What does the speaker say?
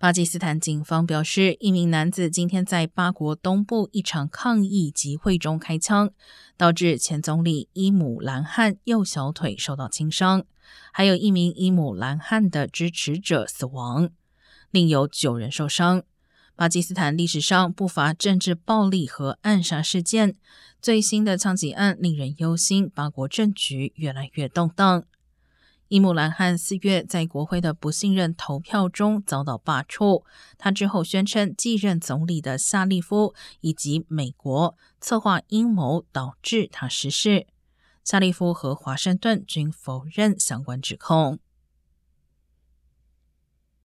巴基斯坦警方表示，一名男子今天在巴国东部一场抗议集会中开枪，导致前总理伊姆兰汗右小腿受到轻伤，还有一名伊姆兰汗的支持者死亡，另有九人受伤。巴基斯坦历史上不乏政治暴力和暗杀事件，最新的枪击案令人忧心，巴国政局越来越动荡。伊姆兰汗四月在国会的不信任投票中遭到罢黜，他之后宣称继任总理的夏利夫以及美国策划阴谋导致他失势。夏利夫和华盛顿均否认相关指控。